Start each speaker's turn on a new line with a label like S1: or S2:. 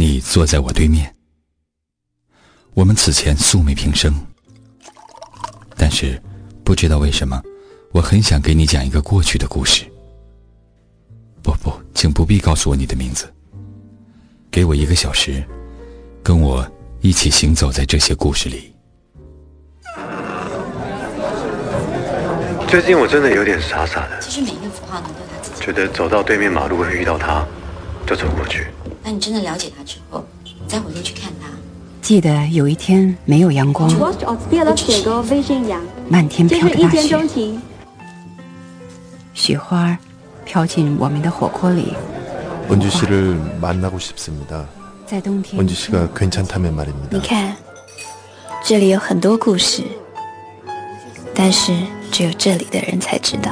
S1: 你坐在我对面，我们此前素昧平生，但是不知道为什么，我很想给你讲一个过去的故事。不不，请不必告诉我你的名字。给我一个小时，跟我一起行走在这些故事里。
S2: 最近我真的有点傻傻的。
S3: 其实每一个符号呢，都有它自己。
S2: 觉得走到对面马路会遇到他，就走过去。
S3: 那你真的了解他之后，再回头去看他，
S4: 记得有一天没有阳光，漫天飘的大雪，雪花飘进我们的火锅里。
S5: 원주씨를만나고싶습니다。
S4: 在冬天，
S5: 원주씨가괜찮다면말입니다。
S6: 你看，这里有很多故事，但是只有这里的人才知道。